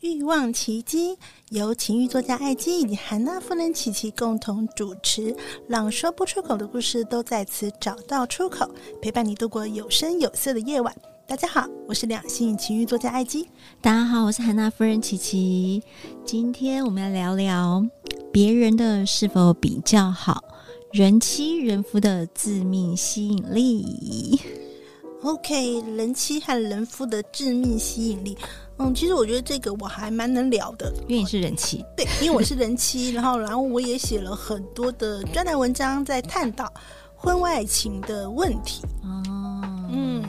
欲望奇迹由情欲作家艾姬以及韩娜夫人琪琪共同主持，朗说不出口的故事都在此找到出口，陪伴你度过有声有色的夜晚。大家好，我是两性情欲作家艾姬。大家好，我是韩娜夫人琪琪。今天我们要聊聊别人的是否比较好，人妻人夫的致命吸引力。OK，人妻和人夫的致命吸引力。嗯，其实我觉得这个我还蛮能聊的，因为你是人妻。对，因为我是人妻，然后然后我也写了很多的专栏文章，在探讨婚外情的问题。哦，嗯，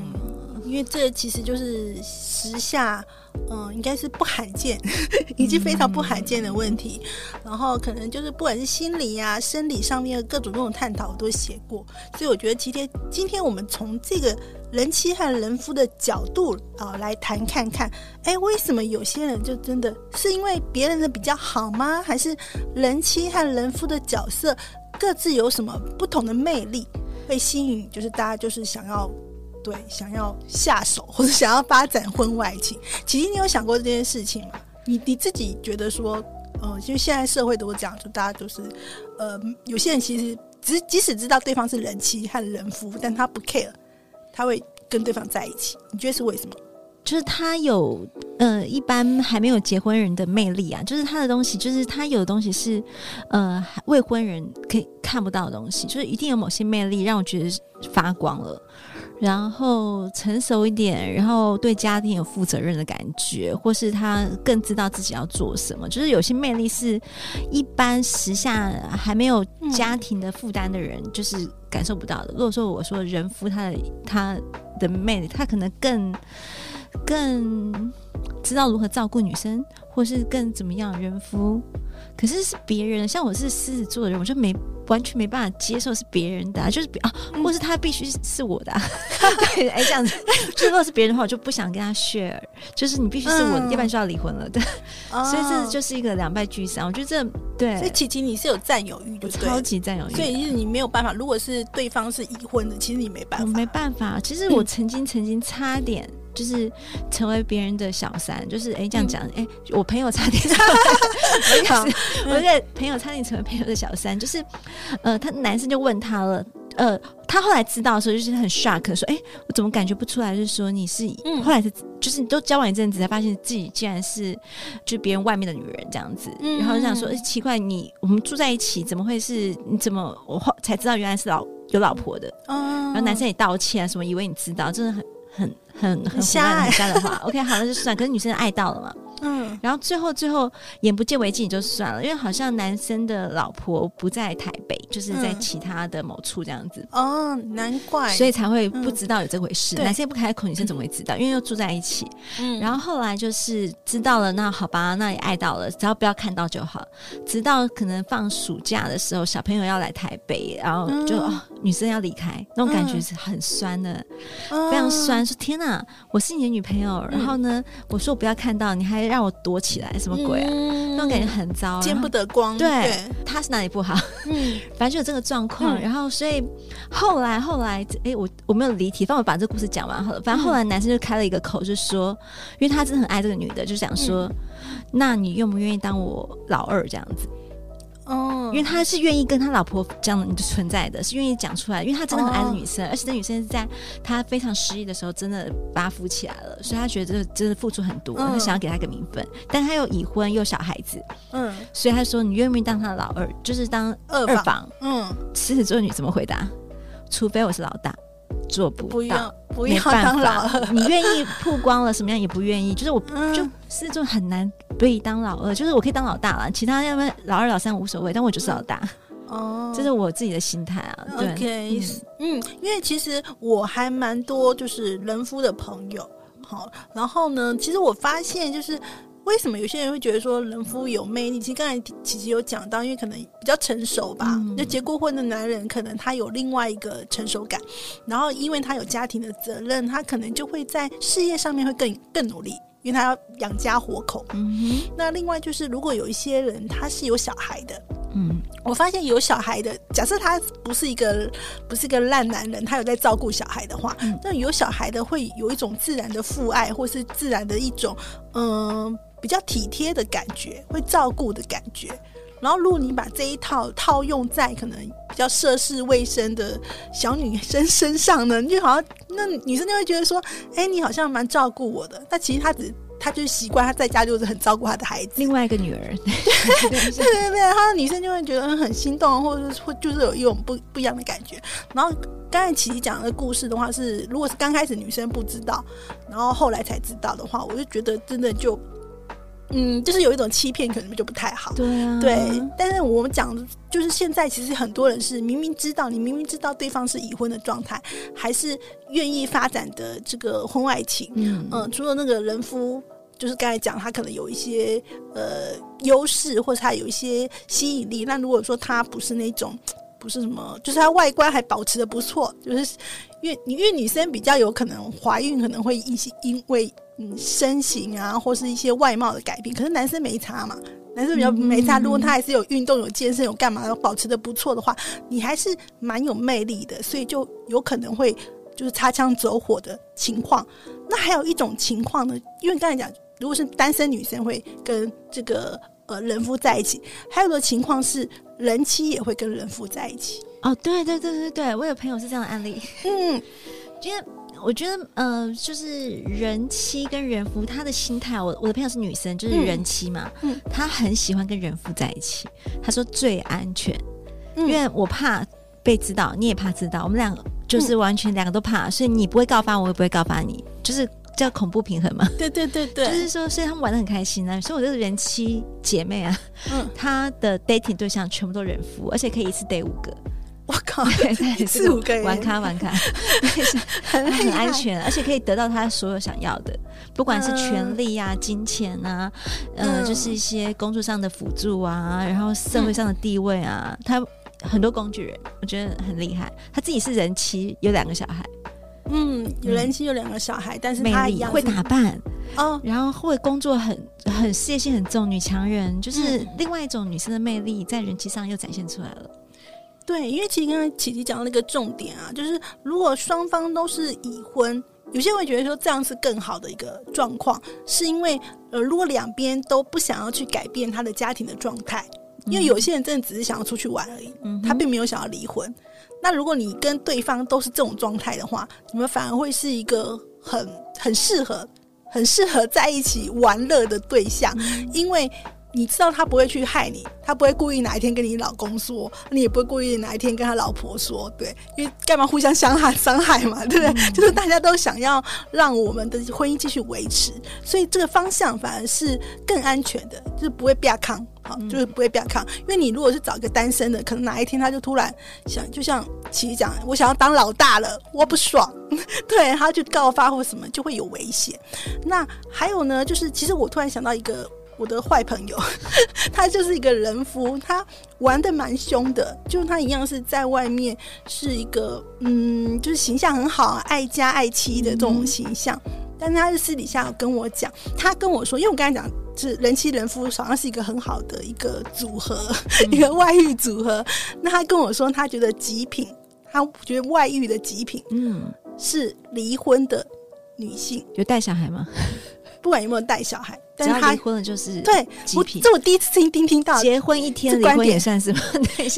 因为这其实就是时下，嗯，应该是不罕见，已经非常不罕见的问题。嗯、然后可能就是不管是心理呀、啊、生理上面的各种各种探讨，我都写过。所以我觉得今天今天我们从这个。人妻和人夫的角度啊、来谈看看，哎，为什么有些人就真的是因为别人的比较好吗？还是人妻和人夫的角色各自有什么不同的魅力，会吸引就是大家就是想要对想要下手或者想要发展婚外情？其实你有想过这件事情吗？你你自己觉得说，呃，就现在社会都这样，就大家都是呃，有些人其实即即使知道对方是人妻和人夫，但他不 care。他会跟对方在一起，你觉得是为什么？就是他有呃，一般还没有结婚人的魅力啊，就是他的东西，就是他有的东西是呃未婚人可以看不到的东西，就是一定有某些魅力让我觉得发光了。然后成熟一点，然后对家庭有负责任的感觉，或是他更知道自己要做什么，就是有些魅力是一般时下还没有家庭的负担的人就是感受不到的。如果说我说人夫他的他的魅力，他可能更更知道如何照顾女生，或是更怎么样人夫，可是是别人，像我是狮子座的人，我就没。完全没办法接受是别人的，啊，就是啊，或是他必须是我的，啊。对，哎，这样子，就如果是别人的话，我就不想跟他 share。就是你必须是我的，嗯，要不然就要离婚了。对，哦，所以这就是一个两败俱伤。我觉得这对，所以琪琪你是有占有欲的，超级占有欲。所以是你没有办法，如果是对方是已婚的，其实你没办法，我没办法。其实我曾经曾经差点就是成为别人的小三，就是哎这样讲，哎，嗯，我朋友差点，我的朋友差点成为朋友的小三，就是。呃，他男生就问他了，呃，他后来知道的时候就是很 shock，说，哎，我怎么感觉不出来？就是说你是，嗯、后来是，就是你都交往一阵子才发现自己竟然是，就别人外面的女人这样子，嗯、然后就想说，哎，奇怪，你我们住在一起，怎么会是？你怎么我后才知道原来是老有老婆的？哦，然后男生也道歉啊，什么以为你知道，真的很很很很瞎很瞎的话。OK，好，那就算，可是女生爱到了嘛。嗯，然后最后最后眼不见为净就算了，因为好像男生的老婆不在台北，就是在其他的某处这样子。哦，难怪，所以才会不知道有这回事。男生也不开口，女生怎么会知道？因为又住在一起。嗯，然后后来就是知道了，那好吧，那也爱到了，只要不要看到就好。直到可能放暑假的时候，小朋友要来台北，然后就哦，女生要离开，那种感觉是很酸的，非常酸。说天哪，我是你的女朋友，然后呢，我说我不要看到，你还。让我躲起来，什么鬼啊？嗯、那种感觉很糟，见不得光。对，对他是哪里不好？嗯，反正就有这个状况。嗯、然后，所以后来后来，哎，我我没有离题，帮我把这个故事讲完好了。反正后来男生就开了一个口，就说，因为他真的很爱这个女的，就想说，嗯、那你愿不愿意当我老二这样子？哦。因为他是愿意跟他老婆这样存在的，是愿意讲出来，因为他真的很爱这女生，哦、而且这女生是在他非常失意的时候，真的把他扶起来了，所以他觉得这真的付出很多，嗯、他想要给他一个名分，但他又已婚又小孩子，嗯，所以他说你愿不愿意当他的老二，就是当二房，二房嗯，狮子座女怎么回答？除非我是老大。做不到，不要，不要当老二。你愿意曝光了，什么样也不愿意。就是我，嗯、就是这种很难被当老二。就是我可以当老大了，其他要不然老二、老三无所谓，但我就是老大。哦，这是我自己的心态啊。对 OK，嗯，因为其实我还蛮多就是人夫的朋友。好，然后呢，其实我发现就是。为什么有些人会觉得说人夫有魅力？其实刚才琪琪有讲到，因为可能比较成熟吧。就、嗯、结过婚的男人，可能他有另外一个成熟感，然后因为他有家庭的责任，他可能就会在事业上面会更更努力，因为他要养家活口。嗯哼。那另外就是，如果有一些人他是有小孩的，嗯，我发现有小孩的，假设他不是一个不是一个烂男人，他有在照顾小孩的话，那、嗯、有小孩的会有一种自然的父爱，或是自然的一种嗯。呃比较体贴的感觉，会照顾的感觉。然后，如果你把这一套套用在可能比较涉世未深的小女生身上呢，你就好像那女生就会觉得说：“哎，你好像蛮照顾我的。”但其实她只她就是习惯她在家就是很照顾她的孩子。另外一个女儿，对对对对，她的女生就会觉得很心动，或者是会就是有一种不不一样的感觉。然后刚才琪琪讲的故事的话是，如果是刚开始女生不知道，然后后来才知道的话，我就觉得真的就。嗯，就是有一种欺骗，可能就不太好。对啊，对。但是我们讲，就是现在其实很多人是明明知道，你明明知道对方是已婚的状态，还是愿意发展的这个婚外情。嗯嗯，除了那个人夫，就是刚才讲他可能有一些呃优势，或者他有一些吸引力。那如果说他不是那种，不是什么，就是他外观还保持的不错，就是因为因为女生比较有可能怀孕，可能会一些因为。嗯，身形啊，或是一些外貌的改变，可是男生没差嘛？男生比较没差。如果他还是有运动、有健身、有干嘛，保持的不错的话，你还是蛮有魅力的，所以就有可能会就是擦枪走火的情况。那还有一种情况呢，因为刚才讲，如果是单身女生会跟这个呃人夫在一起，还有的情况是人妻也会跟人夫在一起。哦，对对对对对，我有朋友是这样的案例。嗯，因为。我觉得，呃，就是人妻跟人夫，他的心态，我我的朋友是女生，就是人妻嘛，嗯，她很喜欢跟人夫在一起。她说最安全，嗯，因为我怕被知道，你也怕知道，我们两个就是完全两个都怕，所以你不会告发我，我也不会告发你，就是叫恐怖平衡嘛。对对对对，就是说，所以他们玩的很开心啊。所以我这个人妻姐妹啊，嗯，她的 dating 对象全部都人夫，而且可以一次 date 五个。我靠，四五个人。玩咖玩咖，很很安全，而且可以得到他所有想要的，不管是权力啊、金钱啊，呃，就是一些工作上的辅助啊，然后社会上的地位啊，他很多工具人，我觉得很厉害。他自己是人妻，有两个小孩，嗯，有人妻有两个小孩，但是他一样会打扮。哦，然后会工作很很事业心很重，女强人，就是另外一种女生的魅力，在人妻上又展现出来了。对，因为其实刚才琪琪讲到那个重点啊，就是如果双方都是已婚，有些人会觉得说这样是更好的一个状况，是因为呃，如果两边都不想要去改变他的家庭的状态，因为有些人真的只是想要出去玩而已，嗯，他并没有想要离婚。那如果你跟对方都是这种状态的话，你们反而会是一个很很适合、很适合在一起玩乐的对象，因为。你知道他不会去害你，他不会故意哪一天跟你老公说，你也不会故意哪一天跟他老婆说，对，因为干嘛互相伤害伤害嘛，对不对？嗯、就是大家都想要让我们的婚姻继续维持，所以这个方向反而是更安全的，就是不会变康，好，就是不会变康。因为你如果是找一个单身的，可能哪一天他就突然想，就像琪琪讲，我想要当老大了，我不爽，对，他就告发或什么就会有危险。那还有呢，就是其实我突然想到一个。我的坏朋友，他就是一个人夫，他玩的蛮凶的，就他一样是在外面是一个嗯，就是形象很好，爱家爱妻的这种形象。嗯、但是他是私底下跟我讲，他跟我说，因为我刚才讲是人妻人夫，好像是一个很好的一个组合，嗯、一个外遇组合。那他跟我说，他觉得极品，他觉得外遇的极品，嗯，是离婚的女性，有带小孩吗？不管有没有带小孩。但是他离婚了就是对，我这我第一次听听听到结婚一天离婚也算是吗？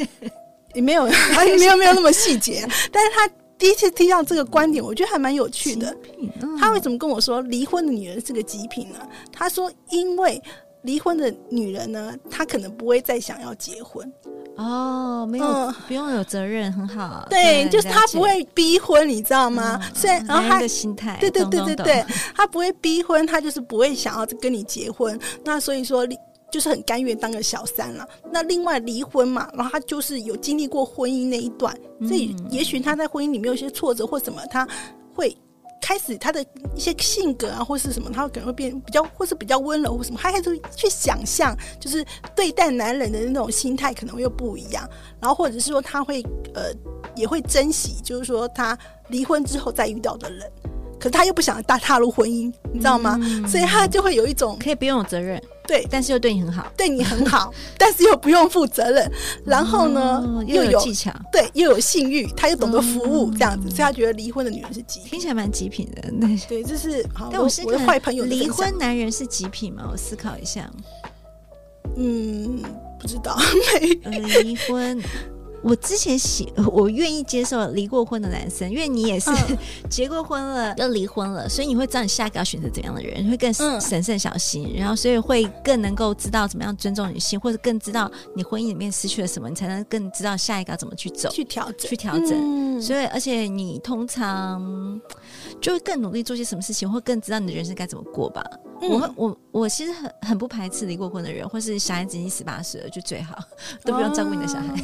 也没有，没有没有那么细节，但是他第一次听到这个观点，我觉得还蛮有趣的。嗯、他为什么跟我说离婚的女人是个极品呢？他说，因为离婚的女人呢，她可能不会再想要结婚。哦，没有，嗯、不用有责任，很好。对，就是他不会逼婚，你知道吗？嗯、虽然然后他的心态，对对对对对，他不会逼婚，他就是不会想要跟你结婚。那所以说。就是很甘愿当个小三了。那另外离婚嘛，然后他就是有经历过婚姻那一段，所以也许他在婚姻里面有些挫折或什么，他会开始他的一些性格啊，或是什么，他可能会变比较，或是比较温柔或什么，他开始去想象，就是对待男人的那种心态可能会又不一样。然后或者是说他会呃也会珍惜，就是说他离婚之后再遇到的人，可是他又不想大踏入婚姻，你知道吗？嗯、所以他就会有一种可以不用有责任。对，但是又对你很好，对你很好，但是又不用负责任，然后呢，哦、又有技巧，对，又有信誉，他又懂得服务，这样子，嗯、所以他觉得离婚的女人是极品，听起来蛮极品的。对，对，这是好。但我是我的坏朋友，离婚男人是极品吗？我思考一下，嗯，不知道，离婚。我之前喜，我愿意接受离过婚的男生，因为你也是、嗯、结过婚了。又离婚了，所以你会知道你下一个要选择怎样的人，你会更审慎小心，嗯、然后所以会更能够知道怎么样尊重女性，或者更知道你婚姻里面失去了什么，你才能更知道下一个要怎么去走，去调整，去调整。嗯、所以，而且你通常就会更努力做些什么事情，或更知道你的人生该怎么过吧。嗯、我我我其实很很不排斥离过婚的人，或是小孩子已经十八岁了就最好，都不用照顾你的小孩。哦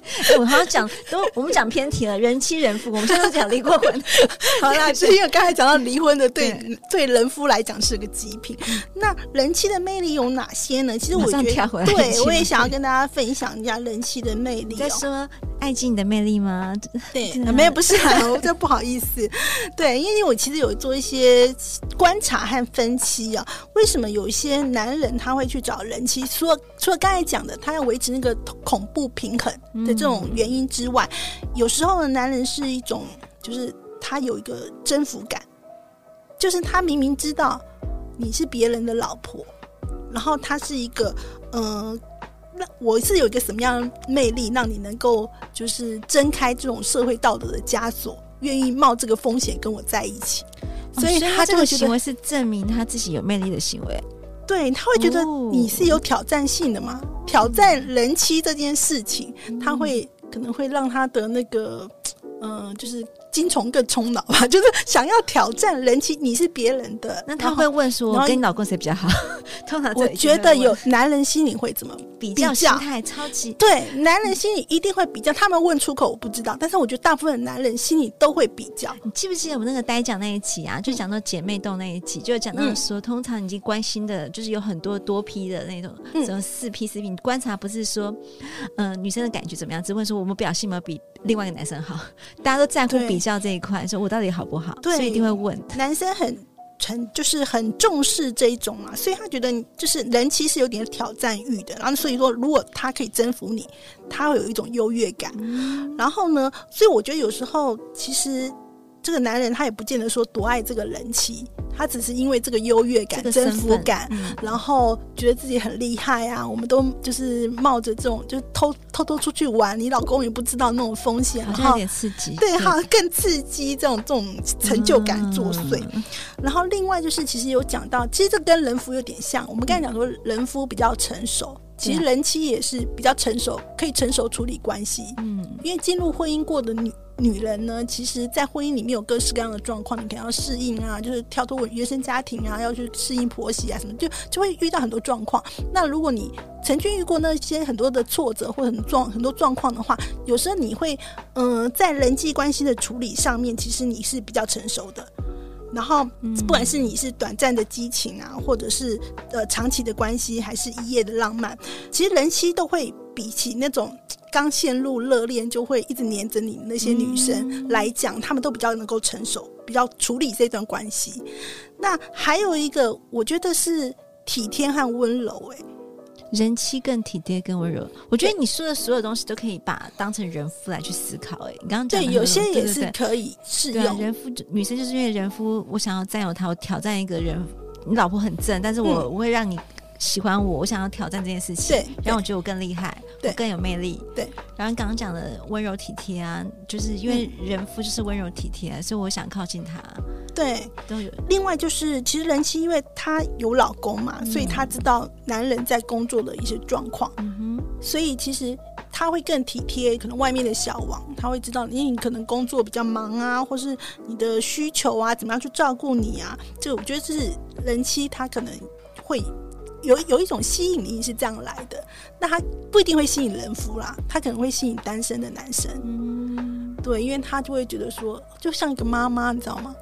欸、我好像讲都我们讲偏题了，人妻人夫，我们现在都讲离过婚。好啦，是因为刚才讲到离婚的对，对对人夫来讲是个极品。那人妻的魅力有哪些呢？其实我觉得，对我也想要跟大家分享一下人妻的魅力、喔。在说爱情的魅力吗？对，没有，不是啊，我这不好意思。对，因为我其实有做一些观察和分析啊，为什么有一些男人他会去找人妻？除了除了刚才讲的，他要维持那个恐怖平衡的这种。原因之外，有时候的，男人是一种，就是他有一个征服感，就是他明明知道你是别人的老婆，然后他是一个，嗯、呃，那我是有一个什么样的魅力，让你能够就是挣开这种社会道德的枷锁，愿意冒这个风险跟我在一起，所以他这个行为是证明他自己有魅力的行为。对，他会觉得你是有挑战性的嘛？哦、挑战人妻这件事情，嗯、他会可能会让他的那个，嗯、呃，就是。精虫更冲脑吧，就是想要挑战人妻，你是别人的，那他会问说：“我跟你老公谁比较好？” 通常我觉得有男人心里会怎么比较？心态超级对，男人心里一定会比较。他们问出口我不知道，但是我觉得大部分男人心里都会比较。你记不记得我们那个呆讲那一集啊？就讲到姐妹洞那一集，就讲到说，嗯、通常已经关心的，就是有很多多批的那种，什么四批四批。你观察不是说，嗯、呃，女生的感觉怎么样？只问说我们表现有没有比另外一个男生好？大家都在乎比较这一块，说我到底好不好？对，所以一定会问。男生很很就是很重视这一种嘛，所以他觉得就是人其实有点挑战欲的。然后所以说，如果他可以征服你，他会有一种优越感。嗯、然后呢，所以我觉得有时候其实。这个男人他也不见得说多爱这个人妻，他只是因为这个优越感、征服感，嗯、然后觉得自己很厉害啊。我们都就是冒着这种，就偷偷偷出去玩，你老公也不知道那种风险，然后有点刺激，对，好像更刺激这种这种成就感作祟。嗯、然后另外就是，其实有讲到，其实这跟人夫有点像。我们刚才讲说，人夫比较成熟，其实人妻也是比较成熟，可以成熟处理关系。嗯，因为进入婚姻过的女。女人呢，其实，在婚姻里面有各式各样的状况，你可能要适应啊，就是跳脱原生家庭啊，要去适应婆媳啊，什么，就就会遇到很多状况。那如果你曾经遇过那些很多的挫折或者很状很多状况的话，有时候你会，嗯、呃，在人际关系的处理上面，其实你是比较成熟的。然后，不管是你是短暂的激情啊，或者是呃长期的关系，还是一夜的浪漫，其实人妻都会比起那种。刚陷入热恋就会一直黏着你那些女生来讲，她、嗯、们都比较能够成熟，比较处理这段关系。那还有一个，我觉得是体贴和温柔、欸。哎，人妻更体贴、更温柔。我觉得你说的所有东西都可以把当成人夫来去思考、欸。哎，你刚刚讲对，有些也是可以适用。人夫女生就是因为人夫，我想要占有他，我挑战一个人。你老婆很正，但是我、嗯、我会让你喜欢我，我想要挑战这件事情，对，让我觉得我更厉害，对，我更有魅力，对。然后刚刚讲的温柔体贴啊，就是因为人夫就是温柔体贴、啊，所以我想靠近他，对，都有。另外就是，其实人妻因为她有老公嘛，嗯、所以她知道男人在工作的一些状况，嗯哼，所以其实。他会更体贴，可能外面的小王，他会知道因为你可能工作比较忙啊，或是你的需求啊，怎么样去照顾你啊？这个我觉得这是人妻，他可能会有有一种吸引力是这样来的。那他不一定会吸引人夫啦，他可能会吸引单身的男生。嗯，对，因为他就会觉得说，就像一个妈妈，你知道吗？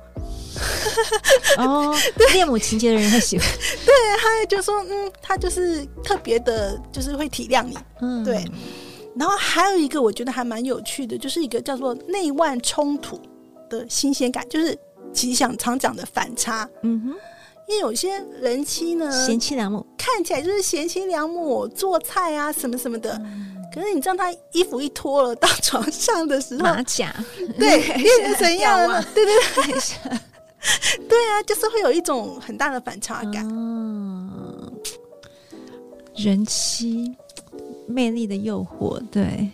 哦，恋母情节的人会喜欢。对，他也就说，嗯，他就是特别的，就是会体谅你。嗯，对。然后还有一个我觉得还蛮有趣的，就是一个叫做内外冲突的新鲜感，就是其实想常讲的反差。嗯哼，因为有些人妻呢，贤妻良母，看起来就是贤妻良母，做菜啊什么什么的。嗯、可是你知道他衣服一脱了到床上的时候，马甲，对，变成怎样了？对对对，对啊，就是会有一种很大的反差感。嗯，人妻。魅力的诱惑，对，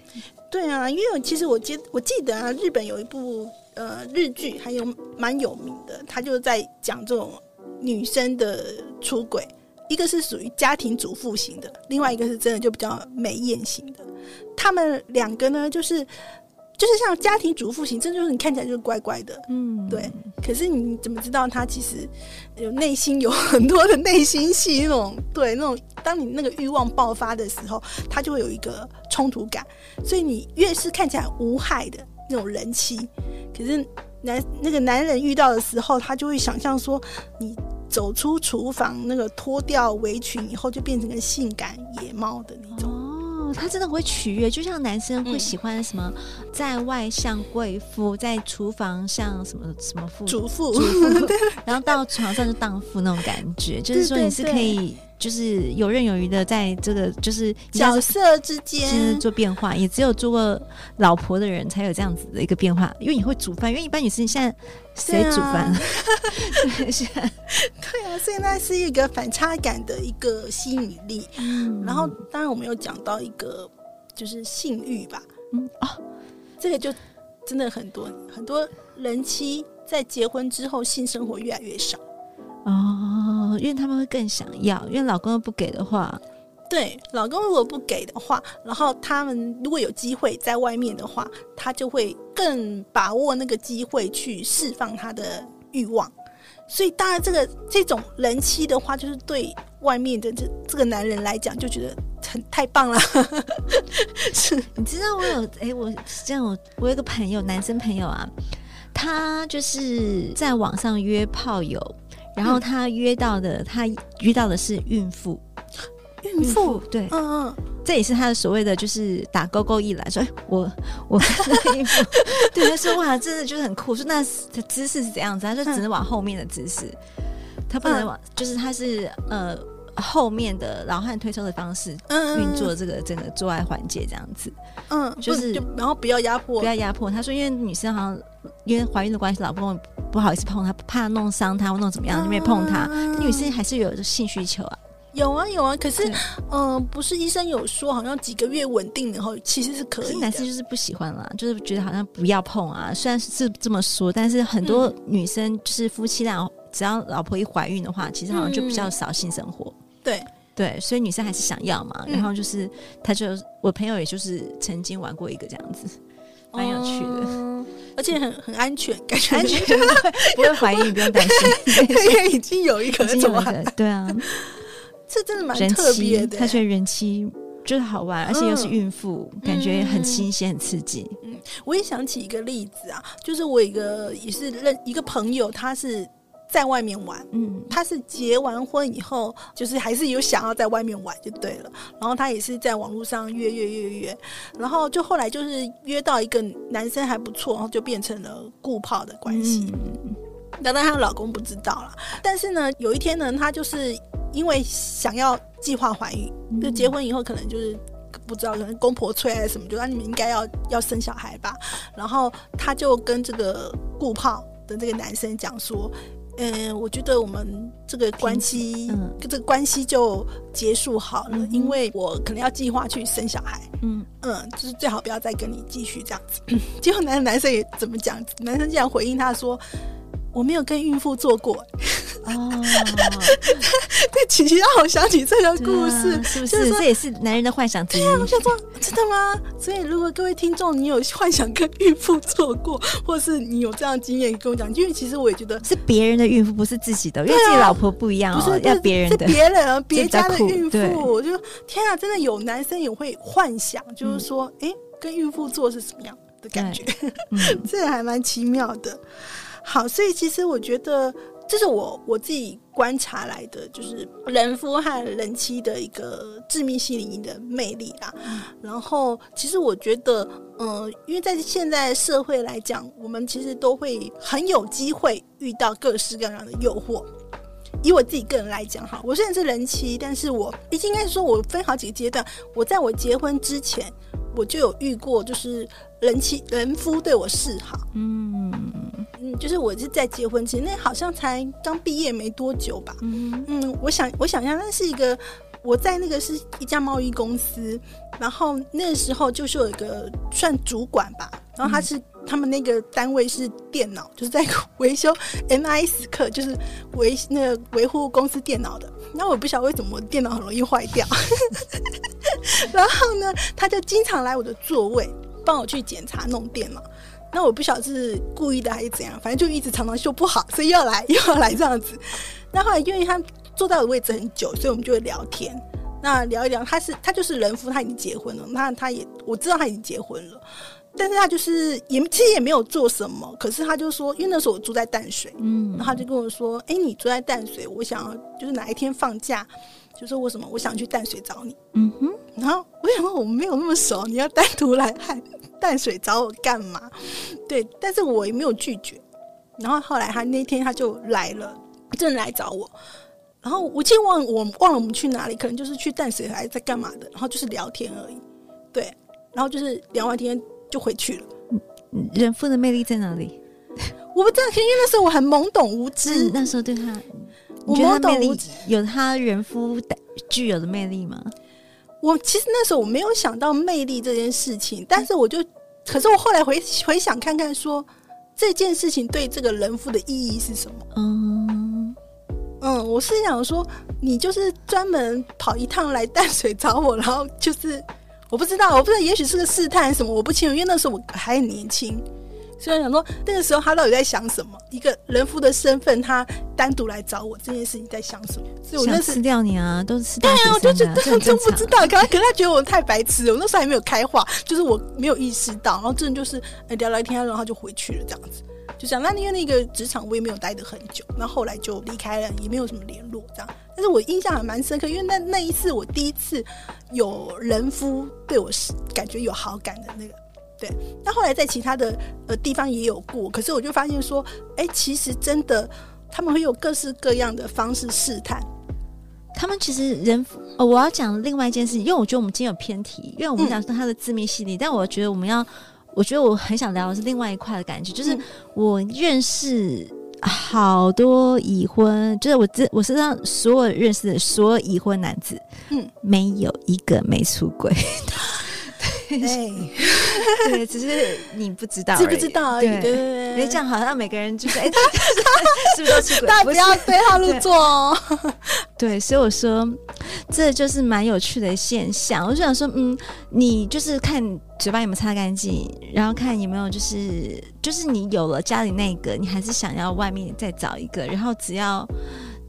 对啊，因为其实我记我记得啊，日本有一部呃日剧，还有蛮有名的，他就在讲这种女生的出轨，一个是属于家庭主妇型的，另外一个是真的就比较美艳型的，他们两个呢就是。就是像家庭主妇型，真的就是你看起来就是乖乖的，嗯，对。可是你怎么知道他其实有内心有很多的内心戏？那种对，那种当你那个欲望爆发的时候，他就会有一个冲突感。所以你越是看起来无害的那种人妻，可是男那个男人遇到的时候，他就会想象说，你走出厨房那个脱掉围裙以后，就变成个性感野猫的那种。哦他真的会取悦，就像男生会喜欢什么，在外像贵妇，在厨房像什么什么妇主妇，主妇，然后到床上就荡妇那种感觉，就是说你是可以。就是游刃有余的，在这个就是角色之间做变化，也只有做过老婆的人才有这样子的一个变化。因为你会煮饭，因为一般女生现在谁煮饭？对啊，对啊，所以那是一个反差感的一个吸引力。嗯，然后当然我们有讲到一个就是性欲吧。嗯哦，这个就真的很多很多人妻在结婚之后性生活越来越少。哦，因为他们会更想要，因为老公不给的话，对，老公如果不给的话，然后他们如果有机会在外面的话，他就会更把握那个机会去释放他的欲望。所以当然，这个这种人妻的话，就是对外面的这这个男人来讲，就觉得很太棒了。是，你知道我有哎、欸，我这样我我有个朋友，男生朋友啊，他就是在网上约炮友。然后他约到的，嗯、他约到的是孕妇，孕妇对，嗯嗯，这也是他的所谓的就是打勾勾一来说，哎，我我孕妇，对，他说哇，真的就是很酷，说那的姿势是怎样子？他说只能往后面的姿势，嗯、他不能往，就是他是呃后面的老汉推车的方式运作这个整个做爱环节这样子，嗯，就是就然后不要压迫，不要压迫。他说因为女生好像。因为怀孕的关系，老公不好意思碰她，怕弄伤她或弄怎么样，就没碰她。嗯、女生还是有性需求啊，有啊有啊。可是，嗯、呃，不是医生有说，好像几个月稳定以后，其实是可以。可是男生就是不喜欢啦，就是觉得好像不要碰啊。虽然是这么说，但是很多女生就是夫妻俩，只要老婆一怀孕的话，其实好像就比较少性生活。嗯、对对，所以女生还是想要嘛。然后就是，他就我朋友也就是曾经玩过一个这样子。蛮有趣的，嗯、而且很很安全，感觉安全，不会怀疑，不用担心。因为 已经有一个，怎么对啊，这真的蛮特别的。他觉得人妻就是好玩，而且又是孕妇，嗯、感觉很新鲜、很刺激。嗯，我也想起一个例子啊，就是我一个也是认一个朋友，他是。在外面玩，嗯，他是结完婚以后，就是还是有想要在外面玩就对了。然后他也是在网络上约约约约，然后就后来就是约到一个男生还不错，然后就变成了顾炮的关系。嗯，当然她老公不知道了。但是呢，有一天呢，她就是因为想要计划怀孕，就结婚以后可能就是不知道，可能公婆催还是什么，就说你们应该要要生小孩吧。然后她就跟这个顾炮的这个男生讲说。嗯、呃，我觉得我们这个关系，嗯，这个关系就结束好了，嗯、因为我可能要计划去生小孩，嗯嗯，就是最好不要再跟你继续这样子。结果男男生也怎么讲？男生竟然回应他说。我没有跟孕妇做过哦，对，琪琪让我想起这个故事，啊、是不是？这也是男人的幻想之一。对啊，我想说，真的吗？所以，如果各位听众，你有幻想跟孕妇做过，或是你有这样的经验，跟我讲，因为其实我也觉得是别人的孕妇，不是自己的，因为自己老婆不一样哦，不是要别人的，别人啊，别家的孕妇。我就天啊，真的有男生也会幻想，就是说，哎、嗯，跟孕妇做是什么样的感觉？嗯，这个还蛮奇妙的。好，所以其实我觉得这是我我自己观察来的，就是人夫和人妻的一个致命吸引力的魅力啦。嗯、然后，其实我觉得，嗯、呃，因为在现在社会来讲，我们其实都会很有机会遇到各式各样的诱惑。以我自己个人来讲，哈，我虽然是人妻，但是我应该说，我分好几个阶段。我在我结婚之前，我就有遇过，就是人妻人夫对我示好，嗯。嗯，就是我是在结婚前，那好像才刚毕业没多久吧。嗯嗯，我想我想一下那是一个我在那个是一家贸易公司，然后那时候就是有一个算主管吧，然后他是、嗯、他们那个单位是电脑，就是在 维修 MIS 课，就是维那个维护公司电脑的。那我不晓得为什么我电脑很容易坏掉，然后呢，他就经常来我的座位帮我去检查弄电脑。那我不晓得是故意的还是怎样，反正就一直常常修不好，所以又要来 又要来这样子。那后来因为他坐在我的位置很久，所以我们就会聊天。那聊一聊，他是他就是人夫，他已经结婚了。那他也我知道他已经结婚了，但是他就是也其实也没有做什么。可是他就说，因为那时候我住在淡水，嗯，然后他就跟我说：“哎、欸，你住在淡水，我想要就是哪一天放假，就说我什么我想去淡水找你。”嗯哼，然后我想说我们没有那么熟，你要单独来看。淡水找我干嘛？对，但是我也没有拒绝。然后后来他那天他就来了，真的来找我。然后我记得忘我忘了我们去哪里，可能就是去淡水还是在干嘛的。然后就是聊天而已，对。然后就是聊完天就回去了。人夫的魅力在哪里？我不知道，因为那时候我很懵懂无知。那时候对他，我懵懂无知，有他人夫具有的魅力吗？我其实那时候我没有想到魅力这件事情，但是我就，可是我后来回回想看看说，说这件事情对这个人夫的意义是什么？嗯嗯，我是想说，你就是专门跑一趟来淡水找我，然后就是我不知道，我不知道，也许是个试探什么，我不清楚，因为那时候我还很年轻。所以想说，那个时候他到底在想什么？一个人夫的身份，他单独来找我这件事情在想什么？所以我那时想吃掉你啊，都是吃掉对啊，我就觉得他真不知道，可他可他觉得我太白痴了。我那时候还没有开化，就是我没有意识到，然后真的就是哎聊聊天，然后他就回去了这样子。就这样那因为那个职场我也没有待的很久，那后，后来就离开了，也没有什么联络这样。但是我印象还蛮深刻，因为那那一次我第一次有人夫对我是感觉有好感的那个。对，那后来在其他的呃地方也有过，可是我就发现说，哎，其实真的他们会有各式各样的方式试探。他们其实人，哦，我要讲另外一件事情，因为我觉得我们今天有偏题，因为我们讲说他的致命吸引力，嗯、但我觉得我们要，我觉得我很想聊的是另外一块的感觉，就是我认识好多已婚，就是我这我身上所有认识的所有已婚男子，嗯，没有一个没出轨。哎，对，只是你不知道，知不知道而已。对对对，你这样好像每个人就是，哎，是不是都出轨？大家不要对号入座哦。对，所以我说，这就是蛮有趣的现象。我就想说，嗯，你就是看嘴巴有没有擦干净，然后看有没有就是，就是你有了家里那个，你还是想要外面再找一个，然后只要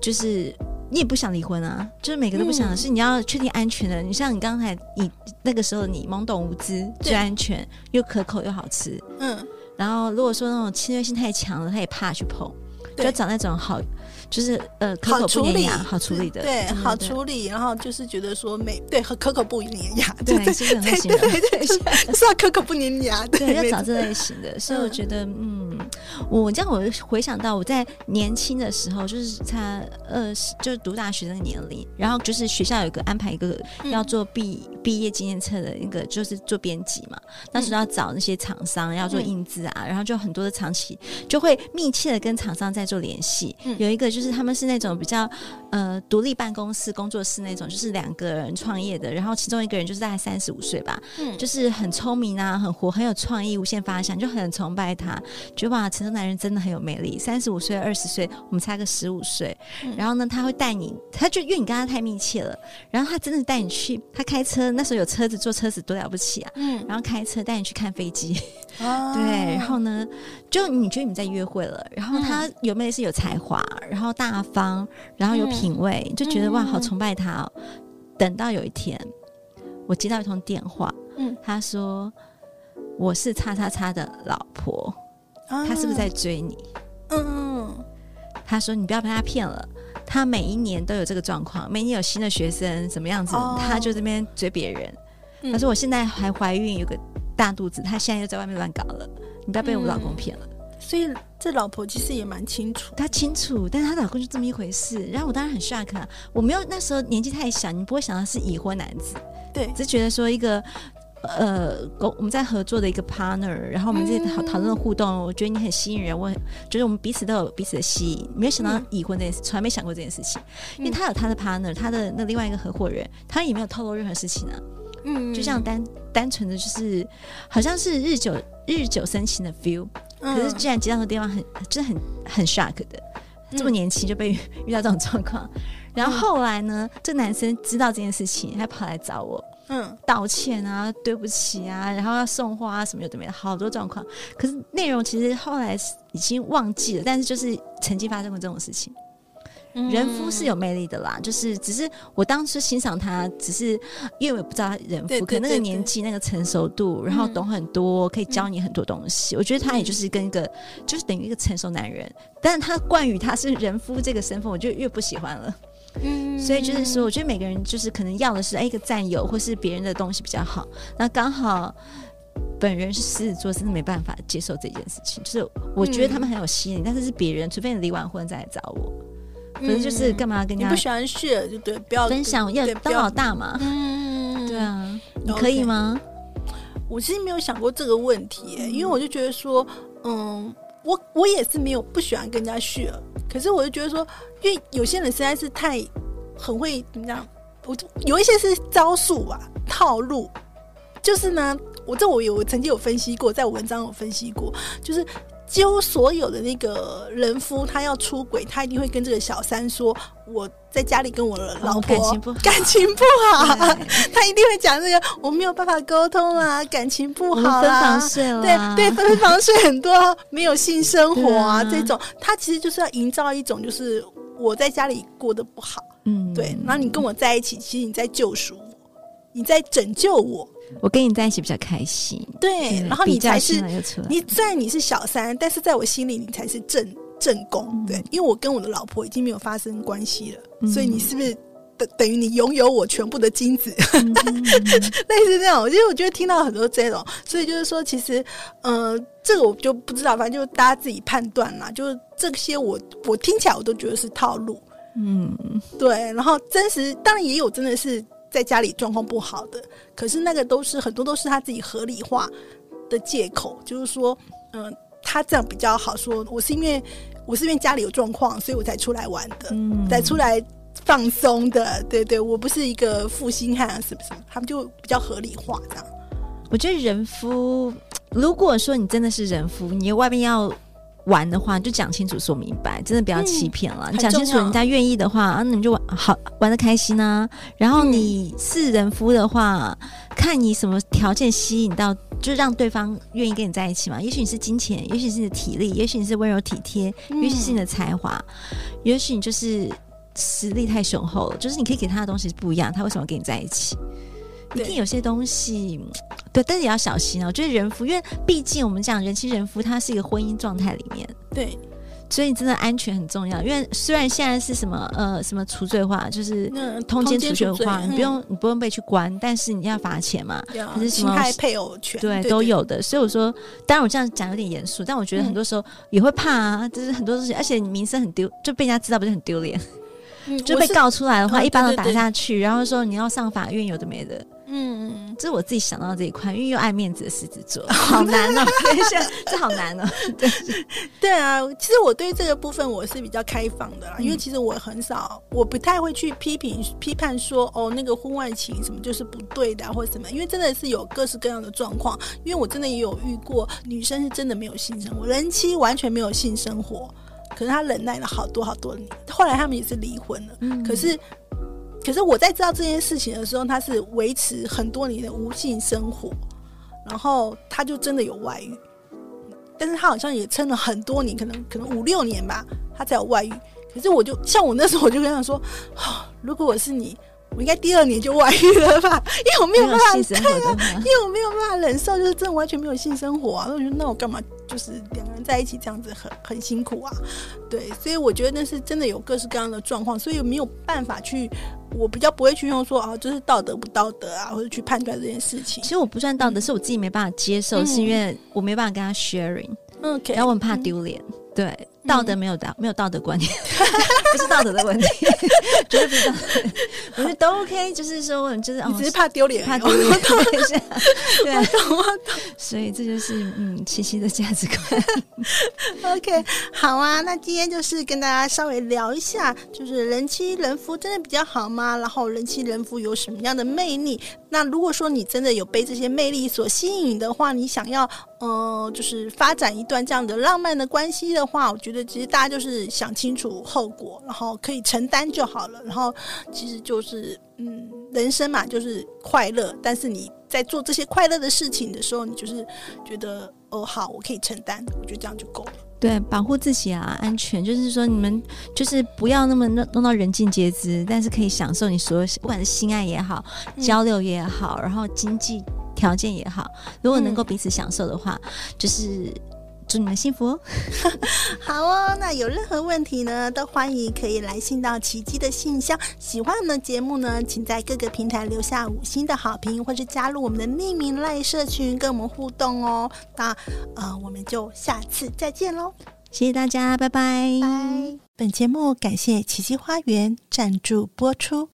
就是。你也不想离婚啊，就是每个都不想的是你要确定安全的。嗯、你像你刚才你那个时候你懵懂无知，最安全又可口又好吃。嗯，然后如果说那种侵略性太强了，他也怕去碰，对就要找那种好。就是呃，可口不粘牙，好处理的，对，好处理。然后就是觉得说，没对，和可口不粘牙，对，是很类型的，对对，是要可口不粘牙，对，要找这类型的。所以我觉得，嗯，我这样我回想到我在年轻的时候，就是他呃，就是读大学那个年龄，然后就是学校有个安排一个要做毕毕业纪念册的一个，就是做编辑嘛。那时候要找那些厂商要做印字啊，嗯、然后就很多的长期就会密切的跟厂商在做联系。嗯、有一个就是他们是那种比较呃独立办公室工作室那种，就是两个人创业的，然后其中一个人就是大概三十五岁吧，嗯，就是很聪明啊，很活，很有创意，无限发想，就很崇拜他，觉得哇，成熟男人真的很有魅力。三十五岁、二十岁，我们差个十五岁，嗯、然后呢，他会带你，他就因为你跟他太密切了，然后他真的带你去，他开车那时候有车子，坐车子多了不起啊，嗯，然后开车带你去看飞机，哦 对，然后呢，就你觉得你们在约会了，然后他有没有是有才华，然后大方，然后有品味，嗯、就觉得哇，好崇拜他哦。等到有一天，我接到一通电话，嗯，他说我是叉叉叉的老婆，啊、他是不是在追你？嗯，他说你不要被他骗了。他每一年都有这个状况，每年有新的学生什么样子，oh. 他就这边追别人。嗯、他说我现在还怀孕，有个大肚子，他现在又在外面乱搞了，你不要被我老公骗了。嗯、所以这老婆其实也蛮清楚，她清楚，但是她老公就这么一回事。然后我当然很 shock，啊我没有那时候年纪太小，你不会想到是已婚男子，对，只觉得说一个。呃，我们在合作的一个 partner，然后我们这讨讨论的互动，嗯、我觉得你很吸引人，我觉得我们彼此都有彼此的吸引。没有想到已婚这件事，从来没想过这件事情，因为他有他的 partner，他的那另外一个合伙人，他也没有透露任何事情啊。嗯，就像单单纯的就是，好像是日久日久生情的 feel，可是既然接到的电话很，真的很很 shock 的，这么年轻就被遇到这种状况。然后后来呢，这男生知道这件事情，还跑来找我。嗯，道歉啊，对不起啊，然后要送花啊，什么又怎么样，好多状况。可是内容其实后来已经忘记了，但是就是曾经发生过这种事情。嗯、人夫是有魅力的啦，就是只是我当时欣赏他，只是因为我不知道他人夫，可那个年纪、那个成熟度，然后懂很多，嗯、可以教你很多东西。嗯、我觉得他也就是跟一个，就是等于一个成熟男人。但是他冠于他是人夫这个身份，我就越不喜欢了。嗯，所以就是说，我觉得每个人就是可能要的是哎一个占有，或是别人的东西比较好。那刚好本人是狮子座，真的没办法接受这件事情。就是我觉得他们很有吸引力，嗯、但是是别人，除非你离完婚再来找我。可是就是干嘛跟人家？你不喜欢 share 就对，不要分享，要当老大嘛。嗯，对啊，你可以吗.我其实没有想过这个问题、欸，因为我就觉得说，嗯，我我也是没有不喜欢跟人家 share。可是我就觉得说，因为有些人实在是太很会怎么讲，我有一些是招数吧，套路。就是呢，我这我有我曾经有分析过，在我文章有分析过，就是几乎所有的那个人夫，他要出轨，他一定会跟这个小三说，我在家里跟我的老婆、哦、感情不好，感情不好，他一定会讲这个，我没有办法沟通啊，感情不好啊，分房睡了，对对，分房睡很多，没有性生活啊，啊。这种，他其实就是要营造一种，就是我在家里过得不好，嗯，对，然后你跟我在一起，其实你在救赎我，你在拯救我。我跟你在一起比较开心，对，然后你才是你，虽然你是小三，但是在我心里你才是正正宫，对，因为我跟我的老婆已经没有发生关系了，所以你是不是等等于你拥有我全部的精子？类似这样，我觉得听到很多这种，所以就是说，其实，呃，这个我就不知道，反正就大家自己判断啦。就是这些我我听起来我都觉得是套路，嗯，对，然后真实当然也有真的是。在家里状况不好的，可是那个都是很多都是他自己合理化的借口，就是说，嗯、呃，他这样比较好说，我是因为我是因为家里有状况，所以我才出来玩的，嗯，才出来放松的，对对，我不是一个负心汉啊，是不是？他们就比较合理化这样。我觉得人夫，如果说你真的是人夫，你外面要。玩的话就讲清楚说明白，真的不要欺骗了。嗯、你讲清楚，人家愿意的话啊，那你就玩好玩的开心啊。然后你是人夫的话，嗯、看你什么条件吸引到，就让对方愿意跟你在一起嘛。也许你是金钱，也许是你的体力，也许你是温柔体贴，嗯、也许是你的才华，也许你就是实力太雄厚了。就是你可以给他的东西是不一样，他为什么跟你在一起？一定有些东西，对，但是也要小心啊。我觉得人夫，因为毕竟我们讲人妻人夫，他是一个婚姻状态里面，对，所以真的安全很重要。因为虽然现在是什么呃什么除罪化，就是通奸除罪化，你不用你不用被去关，但是你要罚钱嘛，还是侵害配偶权，对，都有的。所以我说，当然我这样讲有点严肃，但我觉得很多时候也会怕啊，就是很多东西，而且你名声很丢，就被人家知道，不是很丢脸？就被告出来的话，一般都打下去，然后说你要上法院，有的没的。嗯，这是我自己想到这一块，因为又爱面子的狮子座，好难哦。这好难哦。对 对啊，其实我对这个部分我是比较开放的啦，嗯、因为其实我很少，我不太会去批评、批判说哦，那个婚外情什么就是不对的、啊，或者什么，因为真的是有各式各样的状况。因为我真的也有遇过女生是真的没有性生活，人妻完全没有性生活，可是他忍耐了好多好多年，后来他们也是离婚了。嗯、可是。可是我在知道这件事情的时候，他是维持很多年的无性生活，然后他就真的有外遇，但是他好像也撑了很多年，可能可能五六年吧，他才有外遇。可是我就像我那时候，我就跟他说：“哦，如果我是你。”我应该第二年就外遇了吧？因为我没有办法，对啊，因为我没有办法忍受，就是真的完全没有性生活啊。那我觉得那我干嘛就是在一起这样子很很辛苦啊？对，所以我觉得那是真的有各式各样的状况，所以没有办法去，我比较不会去用说啊，就是道德不道德啊，或者去判断这件事情。其实我不算道德，是我自己没办法接受，嗯、是因为我没办法跟他 sharing，嗯然后我很怕丢脸，嗯、对。道德没有道，没有道德观念，不是道德的问题，绝对不是道德。我觉得都 OK，就是说，就是你只是怕丢脸，怕丢脸 一下。对，所以这就是嗯，七七的价值观。OK，好啊，那今天就是跟大家稍微聊一下，就是人妻人夫真的比较好吗？然后人妻人夫有什么样的魅力？那如果说你真的有被这些魅力所吸引的话，你想要呃，就是发展一段这样的浪漫的关系的话，我觉得。其实大家就是想清楚后果，然后可以承担就好了。然后其实就是，嗯，人生嘛，就是快乐。但是你在做这些快乐的事情的时候，你就是觉得哦，好，我可以承担，我觉得这样就够了。对，保护自己啊，安全。就是说，你们就是不要那么弄弄到人尽皆知，但是可以享受你所有，不管是性爱也好，交流也好，然后经济条件也好，如果能够彼此享受的话，嗯、就是。祝你们幸福哦！好哦，那有任何问题呢，都欢迎可以来信到奇迹的信箱。喜欢我们的节目呢，请在各个平台留下五星的好评，或是加入我们的匿名赖社群跟我们互动哦。那呃，我们就下次再见喽！谢谢大家，拜拜！拜。本节目感谢奇迹花园赞助播出。